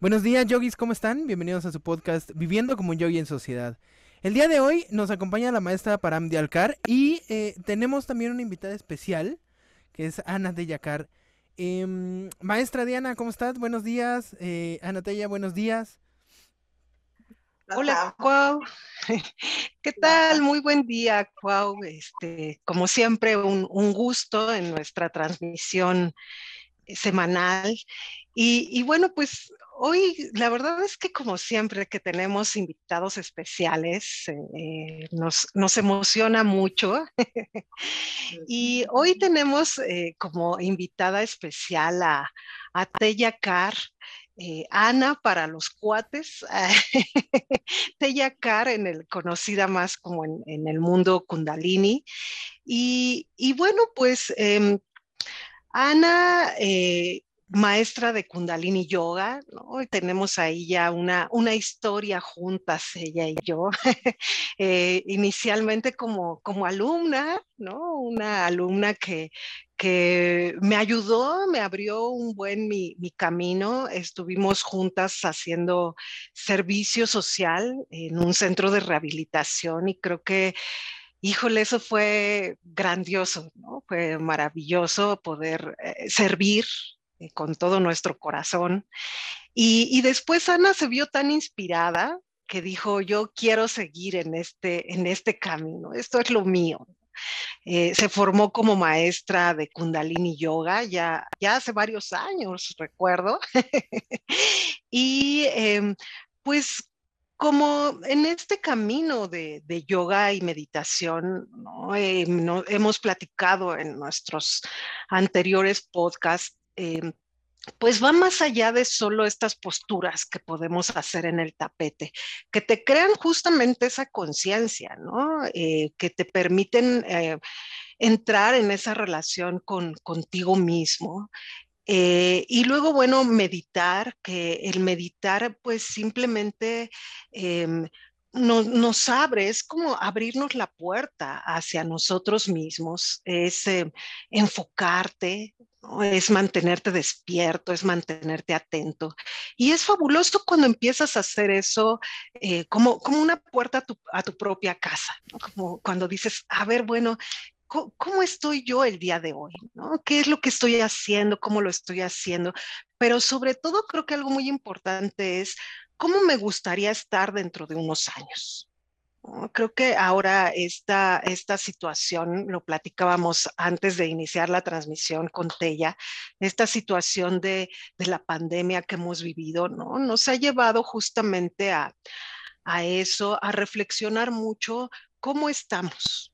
Buenos días, yogis, ¿cómo están? Bienvenidos a su podcast Viviendo como un yogi en sociedad. El día de hoy nos acompaña la maestra Param Dialkar y eh, tenemos también una invitada especial que es Ana de Yacar. Em, maestra Diana, ¿cómo estás? Buenos días. Eh, Ana Tella, buenos días. Hola, Cuau. ¿Qué tal? Muy buen día, Cuau. Este, como siempre, un, un gusto en nuestra transmisión semanal. Y, y, bueno, pues Hoy, la verdad es que como siempre que tenemos invitados especiales, eh, nos, nos, emociona mucho. y hoy tenemos eh, como invitada especial a, a Teya Carr, eh, Ana para los cuates, Teya Carr, en el, conocida más como en, el mundo Kundalini. Y, bueno, pues em, Ana maestra de Kundalini Yoga, ¿no? tenemos ahí ya una, una historia juntas, ella y yo, eh, inicialmente como, como alumna, ¿no? Una alumna que, que me ayudó, me abrió un buen mi, mi, camino. Estuvimos juntas haciendo servicio social en un centro de rehabilitación y creo que híjole, eso fue grandioso, ¿no? Fue maravilloso poder eh, servir eh, con todo nuestro corazón. Y, después Ana se vio tan inspirada que dijo, yo quiero seguir en este, en este camino, esto es lo mío. Eh, se formó como maestra de Kundalini Yoga ya, ya hace varios años, recuerdo. y em, pues como en este camino de, yoga y meditación, eh, hemos platicado en nuestros anteriores podcasts Em, pues va más allá de solo estas posturas que podemos hacer en el tapete, que te crean justamente esa conciencia, ¿no? Eh, que te permiten eh, entrar en esa relación con, contigo mismo. Eh, y luego, bueno, meditar, que el meditar pues simplemente em, nos, abre, es como abrirnos la puerta hacia nosotros mismos, es enfocarte, es mantenerte despierto, es mantenerte atento. Y es fabuloso cuando empiezas a hacer eso eh, como, como una puerta a tu, propia casa, como cuando dices, a ver, bueno, ¿cómo, estoy yo el día de hoy? ¿no? ¿Qué es lo que estoy haciendo? ¿Cómo lo estoy haciendo? Pero sobre todo creo que algo muy importante es cómo me gustaría estar dentro de unos años. Creo que ahora esta, esta situación, lo platicábamos antes de iniciar la transmisión con Tella, esta situación de, de la pandemia que hemos vivido, ¿no? Nos ha llevado justamente a, a eso, a reflexionar mucho cómo estamos,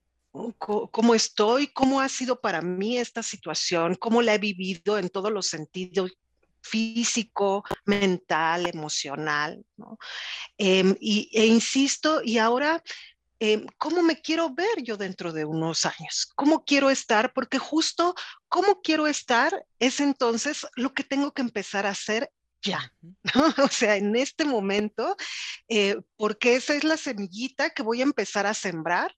cómo estoy, cómo ha sido para mí esta situación, cómo la he vivido en todos los sentidos, físico, mental, emocional, ¿no? Em, y, e insisto, y ahora, em, ¿cómo me quiero ver yo dentro de unos años? ¿Cómo quiero estar? Porque justo cómo quiero estar es entonces lo que tengo que empezar a hacer ya, O sea, en este momento, eh, porque esa es la semillita que voy a empezar a sembrar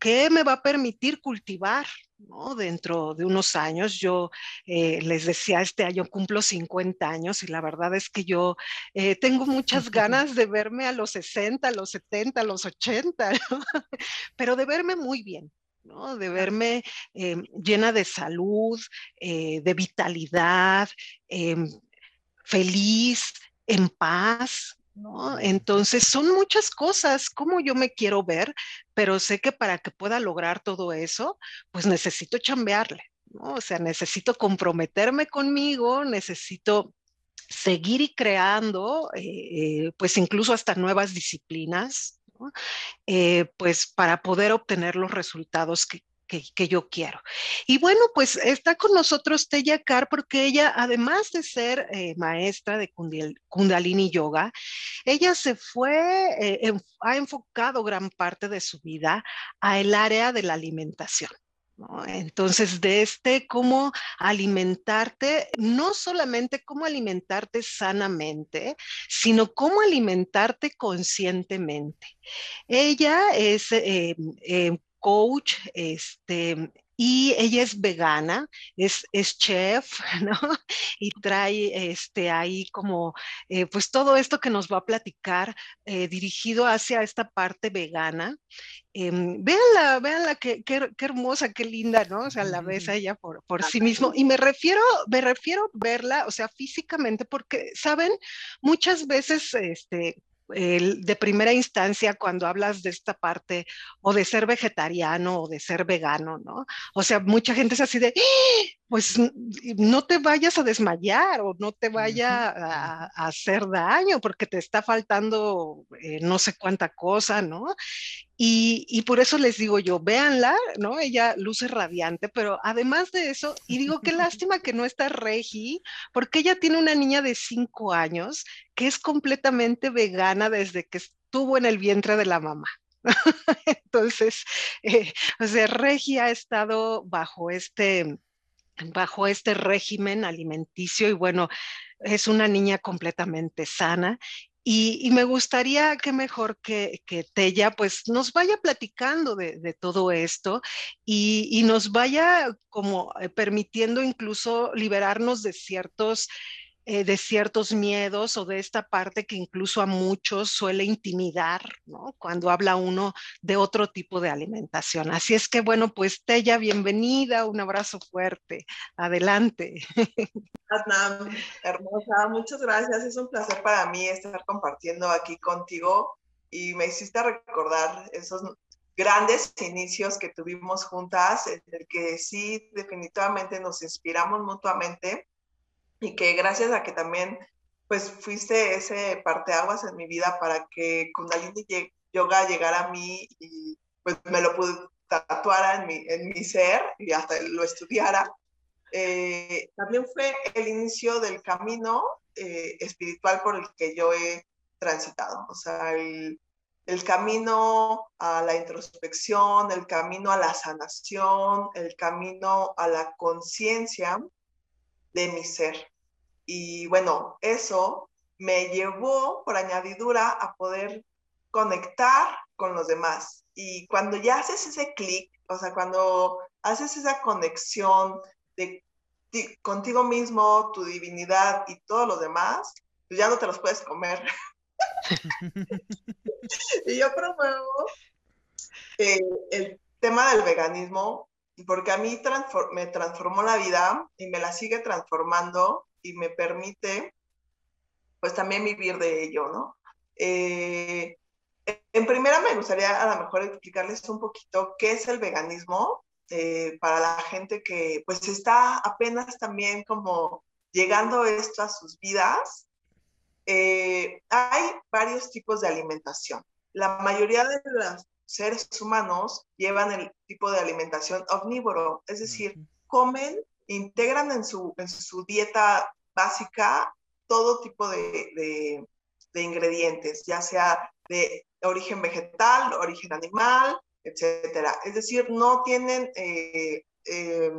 ¿Qué me va a permitir cultivar ¿no? dentro de unos años. Yo eh, les decía, este año cumplo 50 años y la verdad es que yo eh, tengo muchas ganas de verme a los 60, a los 70, a los 80, pero de verme muy bien. ¿no? de verme eh, llena de salud, de vitalidad, feliz, en paz, entonces son muchas cosas, como yo me quiero ver, pero sé que para que pueda lograr todo eso, pues necesito chambearle, ¿no? O sea, necesito comprometerme conmigo, necesito seguir y creando, eh, eh, pues incluso hasta nuevas disciplinas, eh, pues para poder obtener los resultados que, que, yo quiero. Y bueno, pues está con nosotros Teya Kar porque ella, además de ser eh, maestra de Kundalini Yoga, ella se fue, eh, ha enfocado gran parte de su vida a el área de la alimentación. Entonces, de este cómo alimentarte, no solamente cómo alimentarte sanamente, sino cómo alimentarte conscientemente. Ella es eh, coach este, y ella es vegana, es, es chef, ¿no? Y trae este, ahí como, eh, pues todo esto que nos va a platicar eh, dirigido hacia esta parte vegana. Eh, véanla, véanla, qué, qué, qué, hermosa, qué linda, ¿no? O sea, la ves a ella por, por sí mismo. Y me refiero, me refiero verla, o sea, físicamente, porque, ¿saben? Muchas veces, este, de primera instancia cuando hablas de esta parte o de ser vegetariano o de ser vegano, ¿no? O sea, mucha gente es así de, ¡Ah! pues no te vayas a desmayar o no te vaya a, hacer daño porque te está faltando eh, no sé cuánta cosa, ¿no? Y, por eso les digo yo, véanla, ¿no? Ella luce radiante, pero además de eso, y digo, qué lástima que no está Regi, porque ella tiene una niña de cinco años que es completamente vegana desde que estuvo en el vientre de la mamá. Entonces, eh, o sea, Regi ha estado bajo este, bajo este régimen alimenticio y bueno, es una niña completamente sana y, me gustaría que mejor que, Tella pues nos vaya platicando de, todo esto y, y, nos vaya como eh, permitiendo incluso liberarnos de ciertos eh, de ciertos miedos o de esta parte que incluso a muchos suele intimidar, ¿no? Cuando habla uno de otro tipo de alimentación. Así es que, bueno, pues Tella, bienvenida, un abrazo fuerte. Adelante. Adnam, hermosa, muchas gracias. Es un placer para mí estar compartiendo aquí contigo y me hiciste recordar esos grandes inicios que tuvimos juntas, en el que sí, definitivamente nos inspiramos mutuamente y que gracias a que también pues fuiste ese parteaguas en mi vida para que Kundalini Yoga llegara a mí y pues me lo pude tatuar en mi, en mi ser y hasta lo estudiara. Eh, también fue el inicio del camino eh, espiritual por el que yo he transitado, o sea, el, el camino a la introspección, el camino a la sanación, el camino a la conciencia de mi ser. Y bueno, eso me llevó por añadidura a poder conectar con los demás. Y cuando ya haces ese clic, o sea, cuando haces esa conexión de contigo mismo, tu divinidad y todos los demás, pues ya no te los puedes comer. y yo promuevo eh, el tema del veganismo porque a mí me transformó la vida y me la sigue transformando y me permite pues también vivir de ello, ¿no? Eh, en primera me gustaría a lo mejor explicarles un poquito qué es el veganismo eh, para la gente que pues está apenas también como llegando esto a sus vidas. Eh, hay varios tipos de alimentación. La mayoría de los seres humanos llevan el tipo de alimentación omnívoro, es decir, comen, integran en su, en su dieta básica todo tipo de, de, ingredientes, ya sea de origen vegetal, origen animal, etcétera. Es decir, no tienen, eh, eh,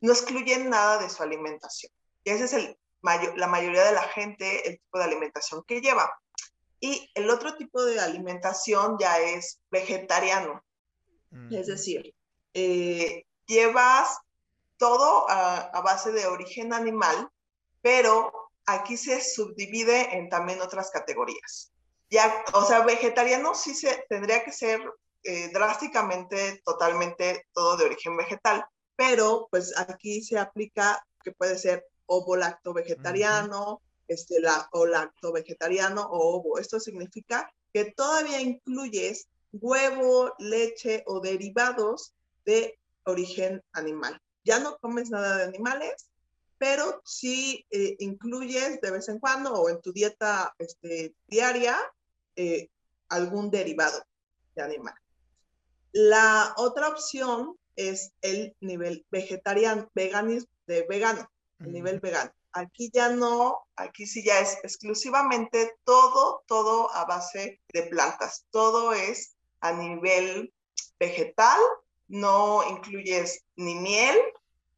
no excluyen nada de su alimentación. Y ese es el la mayoría de la gente, el tipo de alimentación que lleva. Y el otro tipo de alimentación ya es vegetariano. Es decir, eh, llevas todo a, base de origen animal, pero aquí se subdivide en también otras categorías. Ya, o sea, vegetariano sí se tendría que ser eh, drásticamente, totalmente todo de origen vegetal, pero pues aquí se aplica que puede ser ovo lacto vegetariano, este, la, o lacto vegetariano o ovo. Esto significa que todavía incluyes huevo, leche o derivados de origen animal. Ya no comes nada de animales, pero sí eh, incluyes de vez en cuando o en tu dieta este, diaria eh, algún derivado de animal. La otra opción es el nivel vegetariano, veganismo, de vegano, el nivel vegano. Aquí ya no, aquí sí ya es exclusivamente todo, todo a base de plantas. Todo es a nivel vegetal, no incluyes ni miel,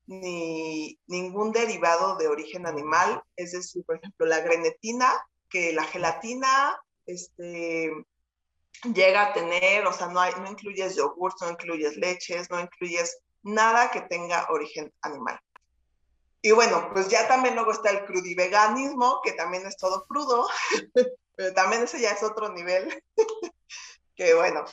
ni ningún derivado de origen animal, es decir, por ejemplo, la grenetina, que la gelatina este, llega a tener, o sea, no, hay, no incluyes yogur, no incluyes leches, no incluyes nada que tenga origen animal. Y bueno, pues ya también luego está el crudiveganismo, que también es todo crudo, pero también ese ya es otro nivel, que bueno,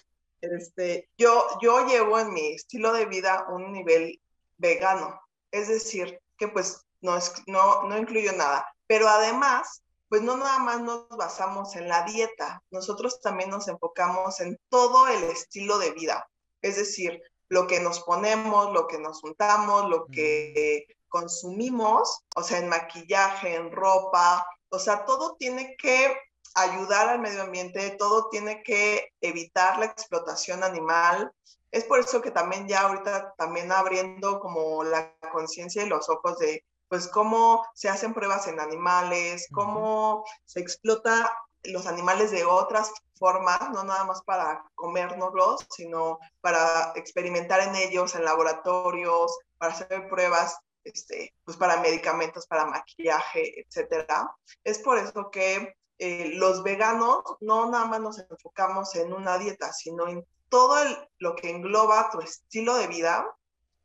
este, yo, yo llevo en mi estilo de vida un nivel vegano, es decir, que pues no, no, no incluyo nada, pero además, pues no nada más nos basamos en la dieta, nosotros también nos enfocamos en todo el estilo de vida, es decir, lo que nos ponemos, lo que nos juntamos, lo que consumimos, o sea, en maquillaje, en ropa, o sea, todo tiene que ayudar al medio ambiente, todo tiene que evitar la explotación animal. Es por eso que también ya ahorita también abriendo como la conciencia y los ojos de pues cómo se hacen pruebas en animales, cómo se explota los animales de otras formas, no nada más para comérnoslos, sino para experimentar en ellos en laboratorios, para hacer pruebas este, pues para medicamentos, para maquillaje, etcétera. Es por eso que eh, los veganos no nada más nos enfocamos en una dieta, sino en todo lo que engloba tu estilo de vida,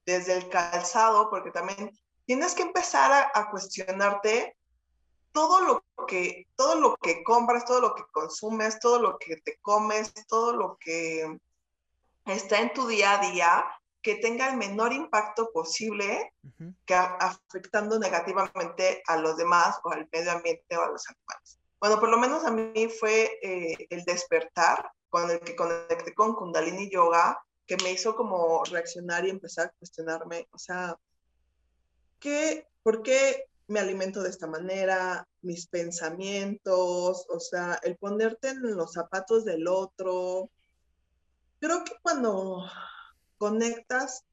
desde el calzado, porque también tienes que empezar a, a cuestionarte todo lo que todo lo que compras, todo lo que consumes, todo lo que te comes, todo lo que está en tu día a día, que tenga el menor impacto posible que afectando negativamente a los demás o al medio ambiente o a los animales. Bueno, por lo menos a mí fue eh, el despertar con el que conecté con Kundalini Yoga, que me hizo como reaccionar y empezar a cuestionarme, o sea, ¿qué, ¿por qué me alimento de esta manera? Mis pensamientos, o sea, el ponerte en los zapatos del otro. Creo que cuando conectas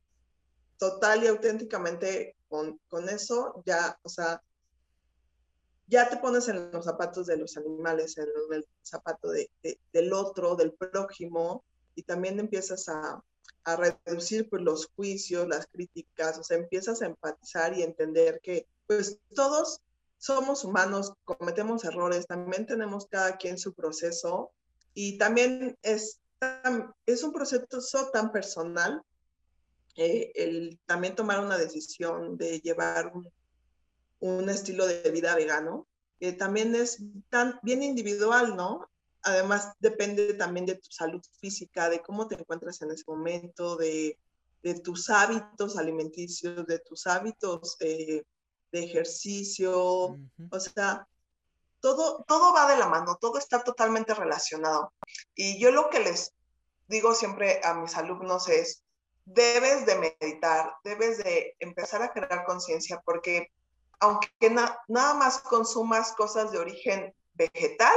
total y auténticamente con, con eso, ya, o sea, ya te pones en los zapatos de los animales, en el zapato de, del otro, del prójimo, y también empiezas a, a reducir pues, los juicios, las críticas, o sea, empiezas a empatizar y entender que pues todos somos humanos, cometemos errores, también tenemos cada quien su proceso y también es es un proceso tan personal eh, el también tomar una decisión de llevar un, estilo de vida vegano, que también es tan bien individual, ¿no? Además, depende también de tu salud física, de cómo te encuentras en ese momento, de, tus hábitos alimenticios, de tus hábitos de ejercicio, o sea, todo, todo va de la mano, todo está totalmente relacionado. Y yo lo que les digo siempre a mis alumnos es, debes de meditar, debes de empezar a crear conciencia, porque aunque nada más consumas cosas de origen vegetal,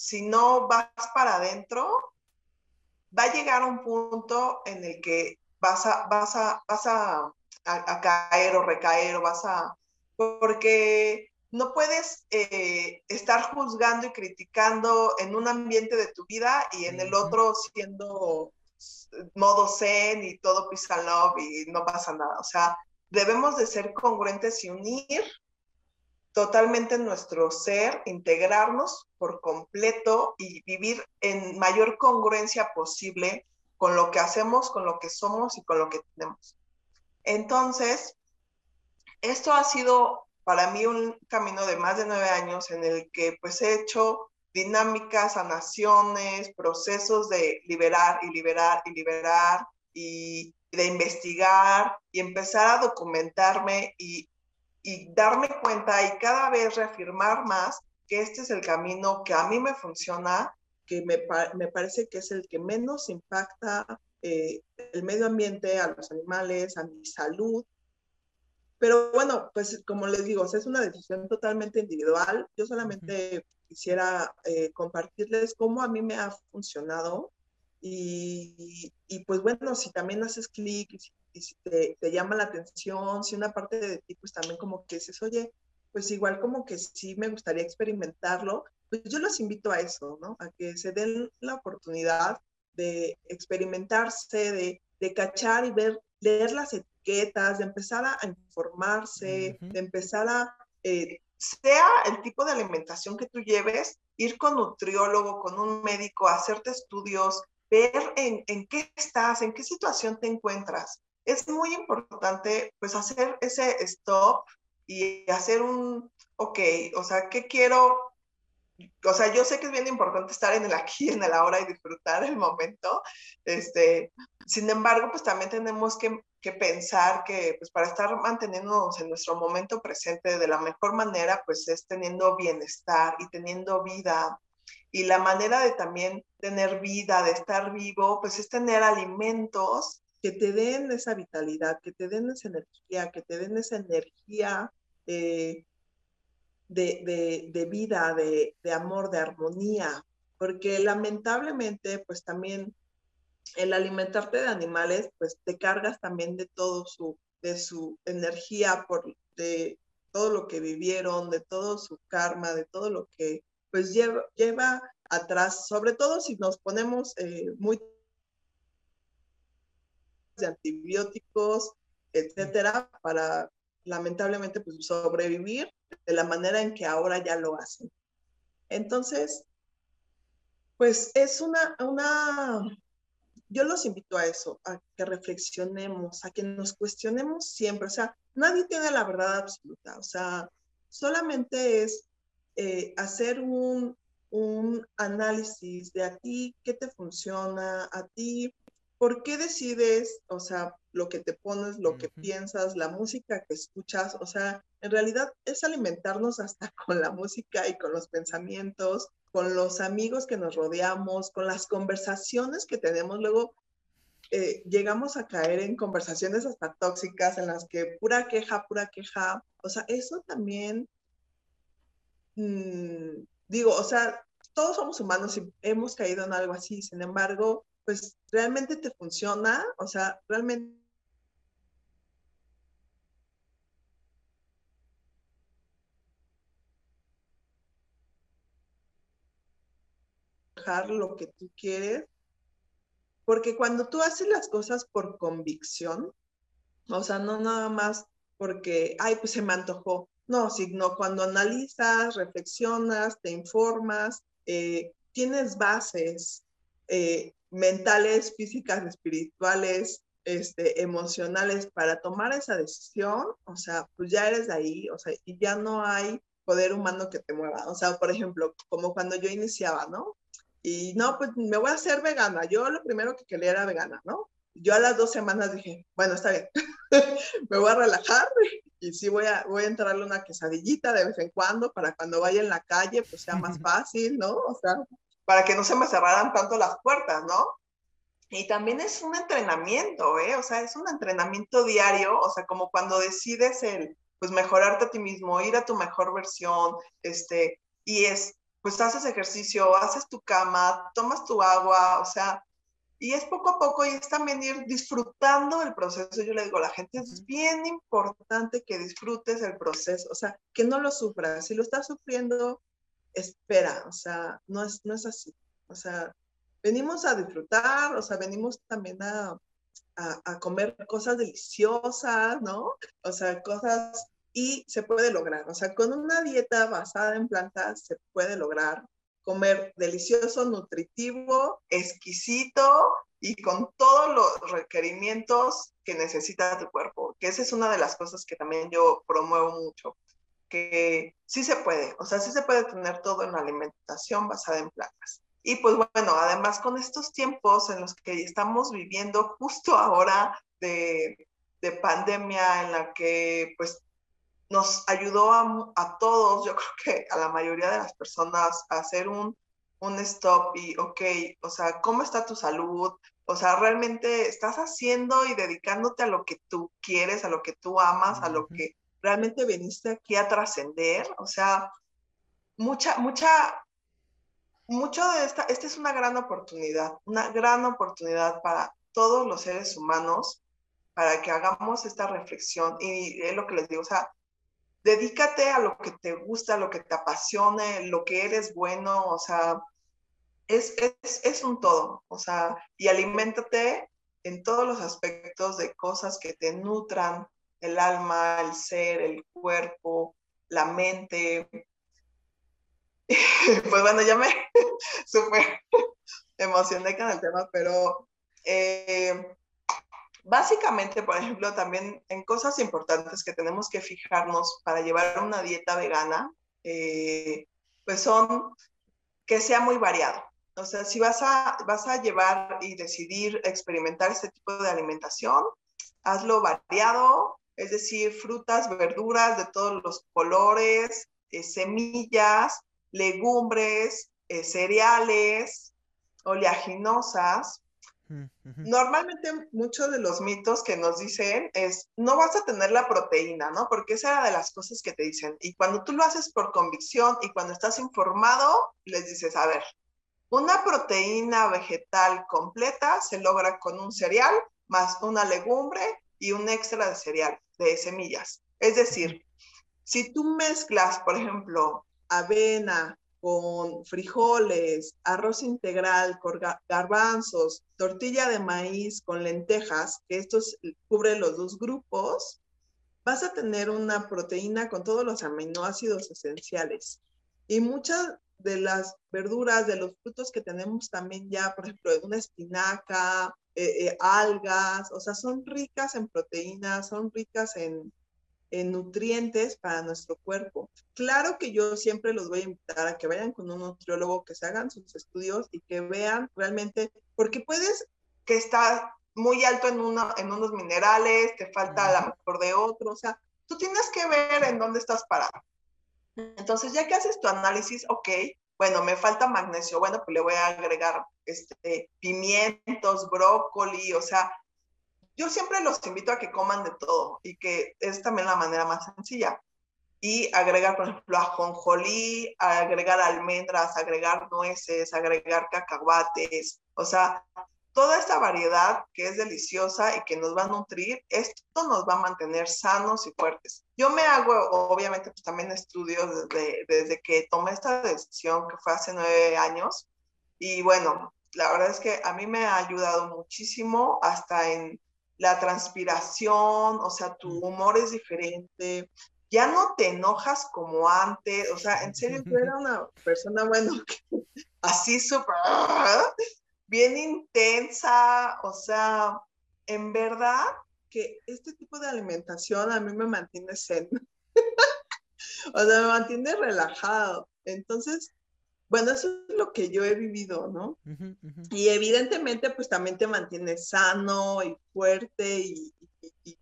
si no vas para adentro, va a llegar un punto en el que vas a, vas a, vas a, a caer o recaer o vas a, porque no puedes eh, estar juzgando y criticando en un ambiente de tu vida y en el otro siendo modo zen y todo peace and love y no pasa nada. O sea, debemos de ser congruentes y unir totalmente nuestro ser, integrarnos por completo y vivir en mayor congruencia posible con lo que hacemos, con lo que somos y con lo que tenemos. Entonces, esto ha sido para mí un camino de más de nueve años en el que pues he hecho dinámicas, sanaciones, procesos de liberar y liberar y liberar y de investigar y empezar a documentarme y, y darme cuenta y cada vez reafirmar más que este es el camino que a mí me funciona, que me, me parece que es el que menos impacta eh, el medio ambiente, a los animales, a mi salud pero bueno, pues como les digo, es una decisión totalmente individual. Yo solamente quisiera eh, compartirles cómo a mí me ha funcionado y, y pues bueno, si también haces clic y si, te, te, llama la atención, si una parte de ti pues también como que dices, oye, pues igual como que sí me gustaría experimentarlo, pues yo los invito a eso, ¿no? A que se den la oportunidad de experimentarse, de, de cachar y ver, leer las de empezar a informarse, de empezar a, eh, sea el tipo de alimentación que tú lleves, ir con nutriólogo, con un médico, hacerte estudios, ver en, en, qué estás, en qué situación te encuentras. Es muy importante pues hacer ese stop y hacer un, ok, o sea, ¿qué quiero o sea, yo sé que es bien importante estar en el aquí, en el ahora y disfrutar el momento. Este, sin embargo, pues también tenemos que, que, pensar que pues para estar manteniéndonos en nuestro momento presente de la mejor manera, pues es teniendo bienestar y teniendo vida. Y la manera de también tener vida, de estar vivo, pues es tener alimentos que te den esa vitalidad, que te den esa energía, que te den esa energía eh, de, vida, de, amor, de armonía, porque lamentablemente, pues también el alimentarte de animales, pues te cargas también de todo su, de su energía, por, de todo lo que vivieron, de todo su karma, de todo lo que pues lleva, lleva atrás, sobre todo si nos ponemos eh, muy de antibióticos, etcétera, para lamentablemente pues sobrevivir de la manera en que ahora ya lo hacen. Entonces, pues es una, una, yo los invito a eso, a que reflexionemos, a que nos cuestionemos siempre, o sea, nadie tiene la verdad absoluta, o sea, solamente es eh, hacer un, un análisis de a ti, qué te funciona, a ti, por qué decides, o sea, lo que te pones, lo que piensas, la música que escuchas, o sea, en realidad es alimentarnos hasta con la música y con los pensamientos, con los amigos que nos rodeamos, con las conversaciones que tenemos. Luego eh, llegamos a caer en conversaciones hasta tóxicas en las que pura queja, pura queja. O sea, eso también, mm, digo, o sea, todos somos humanos y hemos caído en algo así. Sin embargo, pues realmente te funciona, o sea, realmente lo que tú quieres, porque cuando tú haces las cosas por convicción, o sea, no nada más porque, ay, pues se me antojó, no, sino cuando analizas, reflexionas, te informas, eh, tienes bases eh, mentales, físicas, espirituales, este, emocionales para tomar esa decisión, o sea, pues ya eres de ahí, o sea, y ya no hay poder humano que te mueva. O sea, por ejemplo, como cuando yo iniciaba, ¿no? Y no, pues me voy a hacer vegana. Yo lo primero que quería era vegana, ¿no? Yo a las dos semanas dije, bueno, está bien, me voy a relajar y sí voy a, voy a entrarle una quesadillita de vez en cuando para cuando vaya en la calle, pues sea más fácil, ¿no? O sea, para que no se me cerraran tanto las puertas, ¿no? Y también es un entrenamiento, ¿eh? O sea, es un entrenamiento diario, o sea, como cuando decides el, pues mejorarte a ti mismo, ir a tu mejor versión, este, y es pues haces ejercicio, haces tu cama, tomas tu agua, o sea, y es poco a poco y es también ir disfrutando el proceso. Yo le digo a la gente, es bien importante que disfrutes el proceso, o sea, que no lo sufras. Si lo estás sufriendo, espera, o sea, no es, no es así. O sea, venimos a disfrutar, o sea, venimos también a, a, a comer cosas deliciosas, ¿no? O sea, cosas y se puede lograr. O sea, con una dieta basada en plantas se puede lograr comer delicioso, nutritivo, exquisito y con todos los requerimientos que necesita tu cuerpo. Que esa es una de las cosas que también yo promuevo mucho, que sí se puede, o sea, sí se puede tener todo en la alimentación basada en plantas. Y pues bueno, además con estos tiempos en los que estamos viviendo justo ahora de, de pandemia en la que pues nos ayudó a, todos, yo creo que a la mayoría de las personas, a hacer un, un stop y, ok, o sea, ¿cómo está tu salud? O sea, realmente estás haciendo y dedicándote a lo que tú quieres, a lo que tú amas, a lo que realmente viniste aquí a trascender. O sea, mucha, mucha, mucho de esta, esta es una gran oportunidad, una gran oportunidad para todos los seres humanos para que hagamos esta reflexión. Y es lo que les digo, o sea, dedícate a lo que te gusta, lo que te apasione, lo que eres bueno, o sea, es, es, es un todo, o sea, y aliméntate en todos los aspectos de cosas que te nutran el alma, el ser, el cuerpo, la mente. pues bueno, ya me súper emocioné con el tema, pero eh, básicamente, por ejemplo, también en cosas importantes que tenemos que fijarnos para llevar una dieta vegana, eh, pues son que sea muy variado. O sea, si vas a, vas a llevar y decidir experimentar este tipo de alimentación, hazlo variado, es decir, frutas, verduras de todos los colores, eh, semillas, legumbres, eh, cereales, oleaginosas. Normalmente muchos de los mitos que nos dicen es, no vas a tener la proteína, ¿no? Porque esa era de las cosas que te dicen. Y cuando tú lo haces por convicción y cuando estás informado, les dices, a ver, una proteína vegetal completa se logra con un cereal más una legumbre y un extra de cereal, de semillas. Es decir, si tú mezclas, por ejemplo, avena, con frijoles, arroz integral, con garbanzos, tortilla de maíz con lentejas, que estos cubren los dos grupos, vas a tener una proteína con todos los aminoácidos esenciales. Y muchas de las verduras, de los frutos que tenemos también ya, por ejemplo, una espinaca, eh, eh, algas, o sea, son ricas en proteínas, son ricas en, en nutrientes para nuestro cuerpo. Claro que yo siempre los voy a invitar a que vayan con un nutriólogo, que se hagan sus estudios y que vean realmente, porque puedes que está muy alto en, uno, en unos minerales, te falta a lo mejor de otro, o sea, tú tienes que ver en dónde estás parado. Entonces, ya que haces tu análisis, ok, bueno, me falta magnesio, bueno, pues le voy a agregar este, pimientos, brócoli, o sea, yo siempre los invito a que coman de todo y que es también la manera más sencilla. Y agregar, por ejemplo, ajonjolí, agregar almendras, agregar nueces, agregar cacahuates, o sea, toda esta variedad que es deliciosa y que nos va a nutrir, esto nos va a mantener sanos y fuertes. Yo me hago, obviamente, pues también estudios desde, desde que tomé esta decisión, que fue hace nueve años, y bueno, la verdad es que a mí me ha ayudado muchísimo hasta en la transpiración, o sea, tu humor es diferente, ya no te enojas como antes, o sea, en serio, tú eras una persona, bueno, así súper, bien intensa, o sea, en verdad que este tipo de alimentación a mí me mantiene zen, o sea, me mantiene relajado, entonces, bueno, eso es lo que yo he vivido, ¿no? Y evidentemente, pues también te mantienes sano y fuerte y,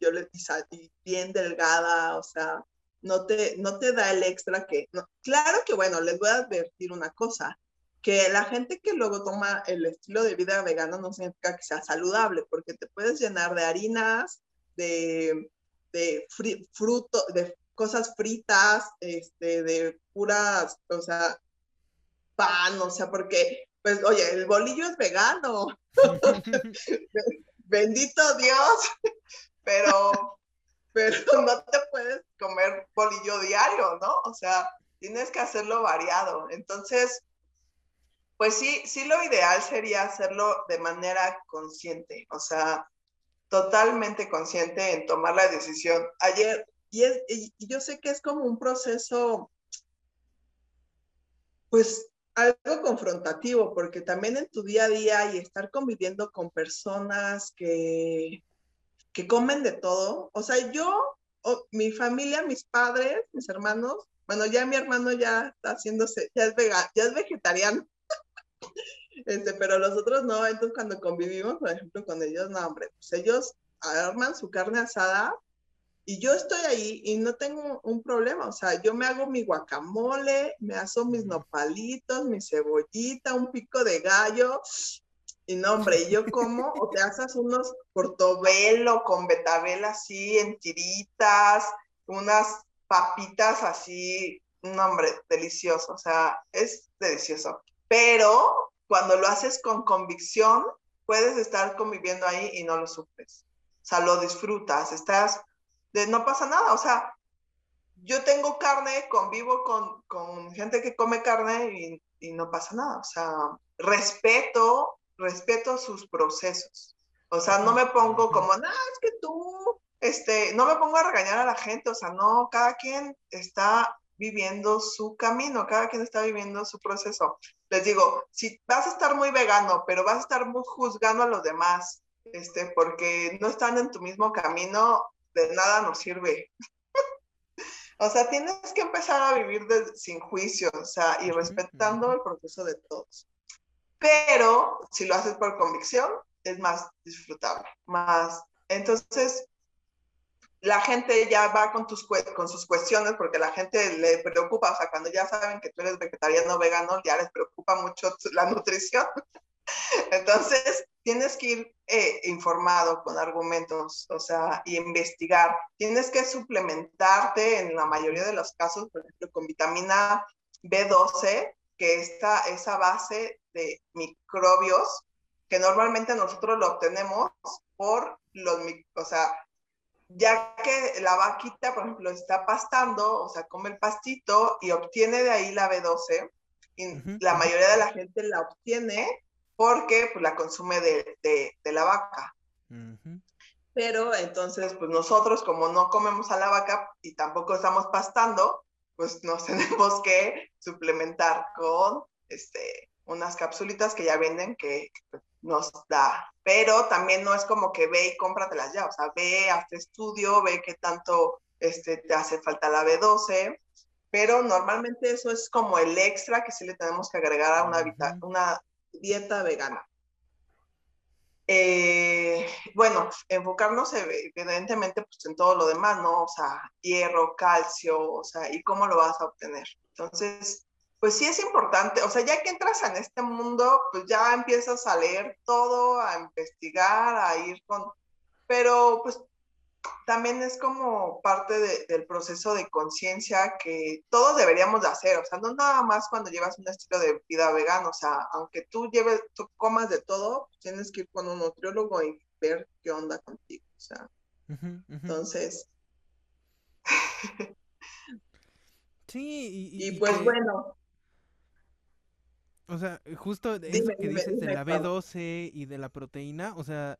yo le y bien delgada, o sea, no te, no te da el extra que, claro que bueno, les voy a advertir una cosa, que la gente que luego toma el estilo de vida vegano no significa que sea saludable, porque te puedes llenar de harinas, de, de fruto, de cosas fritas, este, de puras, o sea, pan, o sea, porque, pues, oye, el bolillo es vegano. Bendito Dios, pero, pero no te puedes comer bolillo diario, ¿no? O sea, tienes que hacerlo variado. Entonces, pues sí, sí lo ideal sería hacerlo de manera consciente, o sea, totalmente consciente en tomar la decisión. Ayer, y, y yo sé que es como un proceso, pues algo confrontativo, porque también en tu día a día y estar conviviendo con personas que, que comen de todo, o sea, yo, mi familia, mis padres, mis hermanos, bueno, ya mi hermano ya está haciéndose, ya es ya es vegetariano, este, pero los otros no, entonces cuando convivimos, por ejemplo, con ellos, no, hombre, pues ellos arman su carne asada y yo estoy ahí y no tengo un problema, o sea, yo me hago mi guacamole, me aso mis nopalitos, mi cebollita, un pico de gallo, y no, hombre, y yo como, o te haces unos portobelo con betabel así en tiritas, unas papitas así, un hombre, delicioso, o sea, es delicioso. Pero cuando lo haces con convicción, puedes estar conviviendo ahí y no lo sufres. O sea, lo disfrutas, estás de no pasa nada, o sea, yo tengo carne, convivo con, con gente que come carne y, y, no pasa nada, o sea, respeto, respeto sus procesos, o sea, no me pongo como, no, es que tú, este, no me pongo a regañar a la gente, o sea, no, cada quien está viviendo su camino, cada quien está viviendo su proceso. Les digo, si vas a estar muy vegano, pero vas a estar muy juzgando a los demás, este, porque no están en tu mismo camino, de nada nos sirve. o sea, tienes que empezar a vivir sin juicio, o sea, y respetando el proceso de todos. Pero si lo haces por convicción, es más disfrutable, más. Entonces, la gente ya va con, tus, con sus cuestiones porque la gente le preocupa, o sea, cuando ya saben que tú eres vegetariano o vegano, ya les preocupa mucho la nutrición. Entonces, tienes que ir eh, informado con argumentos, o sea, y investigar. Tienes que suplementarte en la mayoría de los casos, por ejemplo, con vitamina B12, que está esa base de microbios que normalmente nosotros lo obtenemos por los, o sea, ya que la vaquita, por ejemplo, está pastando, o sea, come el pastito y obtiene de ahí la B12, y la mayoría de la gente la obtiene porque pues, la consume de, de, la vaca. Pero entonces, pues nosotros como no comemos a la vaca y tampoco estamos pastando, pues nos tenemos que suplementar con este, unas capsulitas que ya venden que nos da. Pero también no es como que ve y cómpratelas ya, o sea, ve, hazte estudio, ve qué tanto este, te hace falta la B12, pero normalmente eso es como el extra que sí le tenemos que agregar a una, una dieta vegana. Eh, bueno, enfocarnos evidentemente pues, en todo lo demás, ¿no? O sea, hierro, calcio, o sea, y cómo lo vas a obtener. Entonces, pues sí es importante, o sea, ya que entras en este mundo, pues ya empiezas a leer todo, a investigar, a ir con, pero pues también es como parte del proceso de conciencia que todos deberíamos de hacer, o sea, no nada más cuando llevas un estilo de vida vegano, o sea, aunque tú lleves, tú comas de todo, tienes que ir con un nutriólogo y ver qué onda contigo, o sea, entonces... sí, y, pues bueno, o sea, justo eso que dices de la B12 y de la proteína, o sea,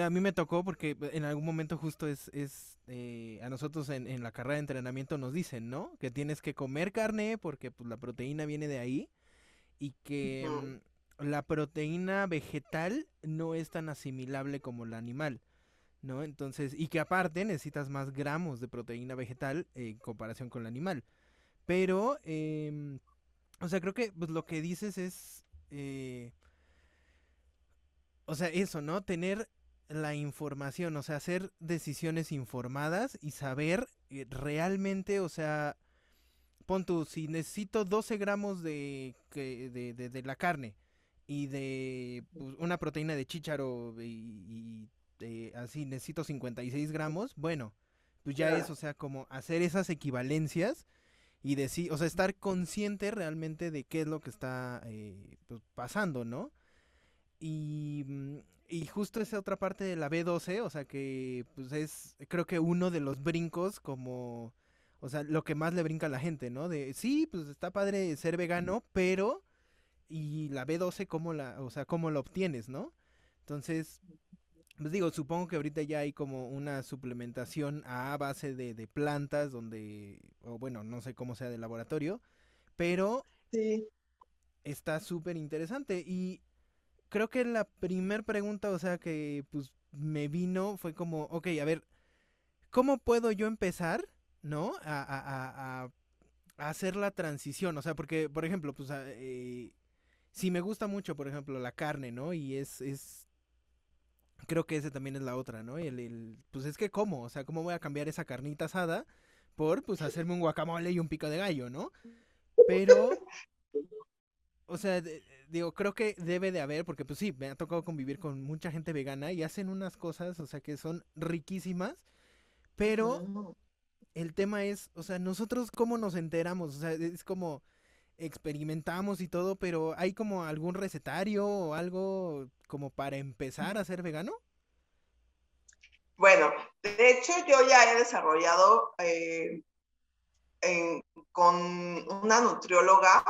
a mí me tocó porque en algún momento justo es, es eh, a nosotros en, en, la carrera de entrenamiento nos dicen, ¿no? Que tienes que comer carne porque pues la proteína viene de ahí y que mm, la proteína vegetal no es tan asimilable como la animal, ¿no? Entonces, y que aparte necesitas más gramos de proteína vegetal en comparación con la animal. Pero, eh, o sea, creo que pues, lo que dices es. Eh, o sea, eso, ¿no? Tener la información, o sea, hacer decisiones informadas y saber eh, realmente, o sea, pon tú, si necesito 12 gramos de, de, de, la carne y de pues, una proteína de chícharo y, y así necesito 56 gramos, bueno, pues ya es, o sea, como hacer esas equivalencias y decir, o sea, estar consciente realmente de qué es lo que está eh, pues, pasando, ¿no? Y, mm, y justo esa otra parte de la B12, o sea, que pues es, creo que uno de los brincos como, o sea, lo que más le brinca a la gente, ¿no? De, sí, pues está padre ser vegano, pero, y la B12, ¿cómo la, o sea, cómo la obtienes, ¿no? Entonces, pues digo, supongo que ahorita ya hay como una suplementación a base de, plantas donde, o bueno, no sé cómo sea de laboratorio, pero sí. está súper interesante. Y creo que la primer pregunta, o sea, que pues me vino fue como, ok, a ver, ¿cómo puedo yo empezar, no? A, a, a, a hacer la transición, o sea, porque, por ejemplo, pues, eh, si me gusta mucho, por ejemplo, la carne, ¿no? Y es, es creo que ese también es la otra, ¿no? El, el, pues es que cómo, o sea, cómo voy a cambiar esa carnita asada por, pues, hacerme un guacamole y un pico de gallo, ¿no? Pero, o sea, digo, creo que debe de haber, porque pues sí, me ha tocado convivir con mucha gente vegana y hacen unas cosas, o sea, que son riquísimas, pero el tema es, o sea, nosotros cómo nos enteramos, o sea, es como experimentamos y todo, pero ¿hay como algún recetario o algo como para empezar a ser vegano? Bueno, de hecho yo ya he desarrollado eh, con una nutrióloga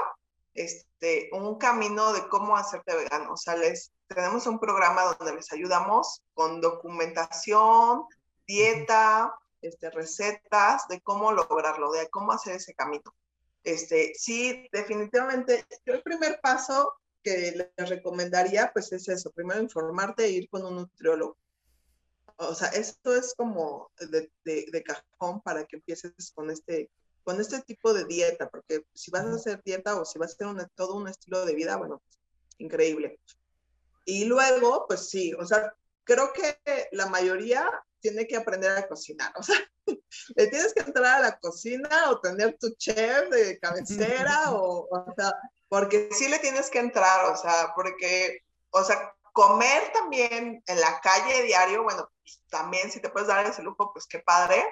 este, un camino de cómo hacerte vegano. O sea, les, tenemos un programa donde les ayudamos con documentación, dieta, este, recetas de cómo lograrlo, de cómo hacer ese camino. Este, sí, definitivamente, yo el primer paso que les recomendaría, pues es eso, primero informarte e ir con un nutriólogo. O sea, esto es como de, de, cajón para que empieces con este, con este tipo de dieta, porque si vas a hacer dieta o si vas a hacer todo un estilo de vida, bueno, increíble. Y luego, pues sí, o sea, creo que la mayoría tiene que aprender a cocinar, o sea, le tienes que entrar a la cocina o tener tu chef de cabecera o, o sea, porque sí le tienes que entrar, o sea, porque, o sea, comer también en la calle diario, bueno, pues, también si te puedes dar ese lujo, pues qué padre,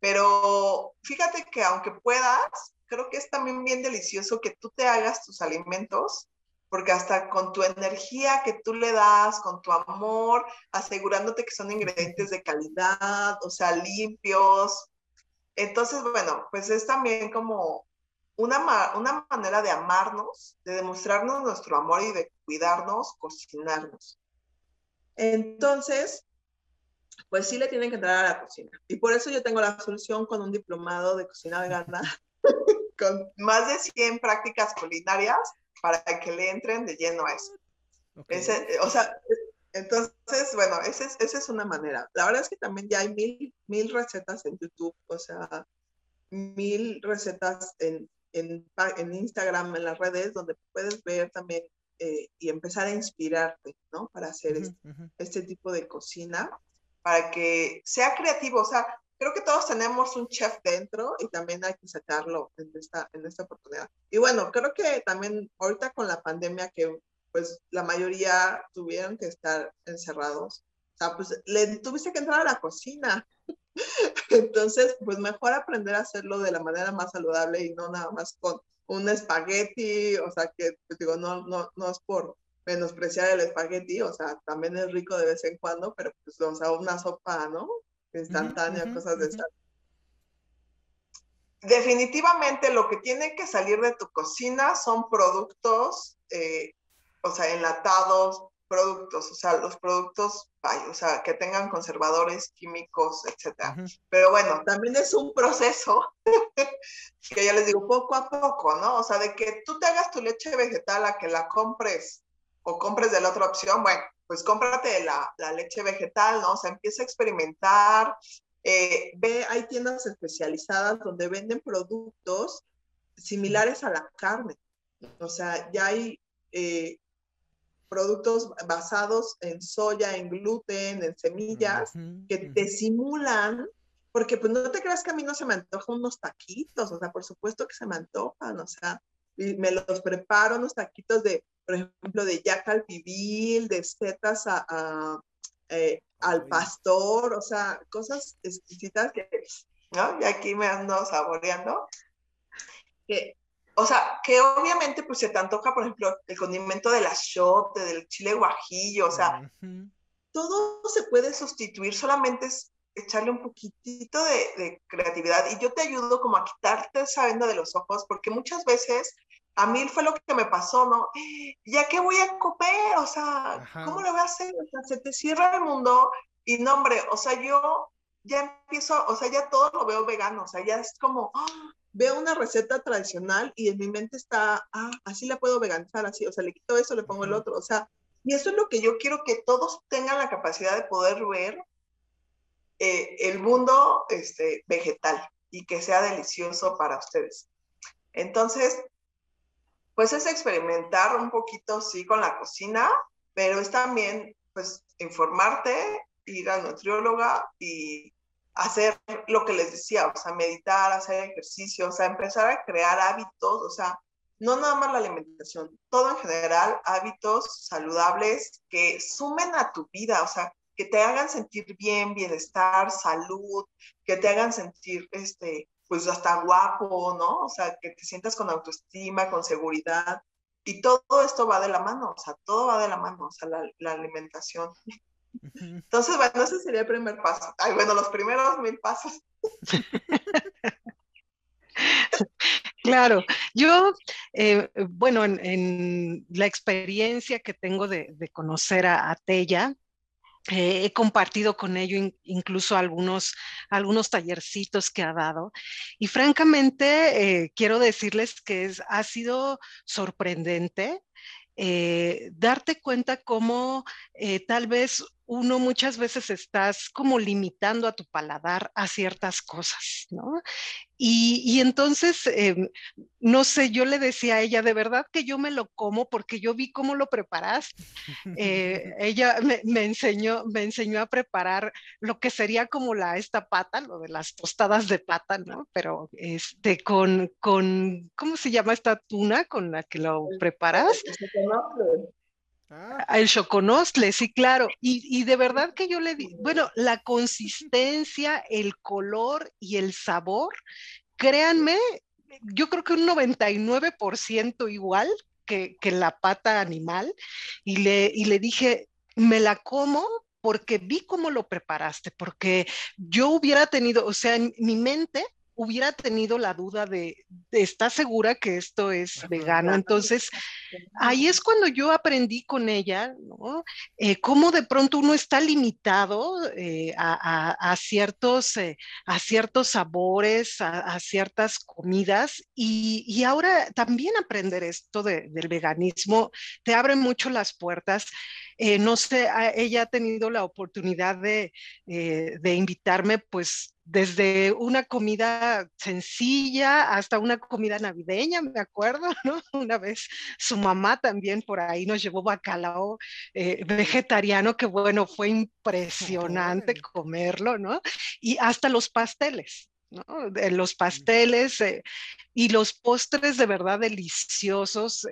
pero fíjate que aunque puedas, creo que es también bien delicioso que tú te hagas tus alimentos, porque hasta con tu energía que tú le das, con tu amor, asegurándote que son ingredientes de calidad, o sea, limpios. Entonces, bueno, pues es también como una, una manera de amarnos, de demostrarnos nuestro amor y de cuidarnos, cocinarnos. Entonces, pues sí le tienen que entrar a la cocina. Y por eso yo tengo la solución con un diplomado de cocina vegana, con más de 100 prácticas culinarias para que le entren de lleno a eso. o sea, entonces, bueno, esa es, esa es una manera. La verdad es que también ya hay mil, mil recetas en YouTube, o sea, mil recetas en, en, Instagram, en las redes, donde puedes ver también eh, y empezar a inspirarte, ¿no? Para hacer este, tipo de cocina, para que sea creativo. O sea, creo que todos tenemos un chef dentro y también hay que sacarlo en esta, en esta oportunidad. Y bueno, creo que también ahorita con la pandemia que pues la mayoría tuvieron que estar encerrados, o sea, pues le tuviste que entrar a la cocina, Entonces, pues mejor aprender a hacerlo de la manera más saludable y no nada más con un espagueti, o sea, que pues, digo, no, no, no es por menospreciar el espagueti, o sea, también es rico de vez en cuando, pero pues, o sea, una sopa, ¿no? Instantánea, cosas de esas. Definitivamente lo que tiene que salir de tu cocina son productos, eh, o sea, enlatados, productos, o sea, los productos, o sea, que tengan conservadores químicos, etcétera. Pero bueno, también es un proceso que ya les digo poco a poco, ¿no? O sea, de que tú te hagas tu leche vegetal a que la compres o compres de la otra opción, bueno, pues cómprate la, la leche vegetal, ¿no? O sea, empieza a experimentar, eh, ve, hay tiendas especializadas donde venden productos similares a la carne. O sea, ya hay eh, productos basados en soya, en gluten, en semillas, que te simulan, porque pues no te creas que a mí no se me antojan unos taquitos, o sea, por supuesto que se me antojan, o sea, y me los preparo unos taquitos de, por ejemplo, de yaca al pibil, de setas a, eh, al pastor, o sea, cosas exquisitas que, ¿no? Y aquí me ando saboreando. Que o sea, que obviamente pues se te antoja, por ejemplo, el condimento del achiote, del chile guajillo, o sea, todo se puede sustituir, solamente es echarle un poquitito de, creatividad y yo te ayudo como a quitarte esa venda de los ojos, porque muchas veces a mí fue lo que me pasó, ¿no? ¿Ya qué voy a comer? O sea, ¿cómo lo voy a hacer? O sea, se te cierra el mundo y no, hombre, o sea, yo ya empiezo, o sea, ya todo lo veo vegano, o sea, ya es como, ¡ah! veo una receta tradicional y en mi mente está, ah, así la puedo veganizar, así, o sea, le quito eso, le pongo el otro, o sea, y eso es lo que yo quiero que todos tengan la capacidad de poder ver eh, el mundo este, vegetal y que sea delicioso para ustedes. Entonces, pues es experimentar un poquito, sí, con la cocina, pero es también, pues, informarte, ir a nutrióloga y hacer lo que les decía, o sea, meditar, hacer ejercicio, o sea, empezar a crear hábitos, o sea, no nada más la alimentación, todo en general, hábitos saludables que sumen a tu vida, o sea, que te hagan sentir bien, bienestar, salud, que te hagan sentir, este, pues hasta guapo, ¿no? O sea, que te sientas con autoestima, con seguridad. Y todo esto va de la mano, o sea, todo va de la mano, o sea, la, la alimentación. Entonces, bueno, ese sería el primer paso. Ay, bueno, los primeros mil pasos. Claro, yo, eh, bueno, en, la experiencia que tengo de, conocer a, a Tella, eh, he compartido con ello incluso algunos, algunos tallercitos que ha dado. Y francamente eh, quiero decirles que es, ha sido sorprendente eh, darte cuenta cómo tal vez uno muchas veces estás como limitando a tu paladar a ciertas cosas, ¿no? Y, entonces, em, no sé, yo le decía a ella, de verdad que yo me lo como porque yo vi cómo lo preparas. Eh, ella me, enseñó, me enseñó a preparar lo que sería como la, esta pata, lo de las tostadas de pata, ¿no? Pero este, con, con, ¿cómo se llama esta tuna con la que lo preparas? Ah. El choconostle, sí, claro. Y, de verdad que yo le di, bueno, la consistencia, el color y el sabor, créanme, yo creo que un 99% igual que, que, la pata animal. Y le, y le dije, me la como porque vi cómo lo preparaste, porque yo hubiera tenido, o sea, en mi mente hubiera tenido la duda de, ¿está segura que esto es vegano? Entonces, ahí es cuando yo aprendí con ella, ¿no? Eh, cómo de pronto uno está limitado eh, a, ciertos, eh, a ciertos sabores, a, ciertas comidas, y, ahora también aprender esto del veganismo te abre mucho las puertas. no sé, ella ha tenido la oportunidad de, de invitarme, pues, desde una comida sencilla hasta una comida navideña, me acuerdo, ¿no? Una vez su mamá también por ahí nos llevó bacalao eh, vegetariano, que bueno, fue impresionante comerlo, ¿no? Y hasta los pasteles. ¿no? los pasteles eh, y los postres de verdad deliciosos.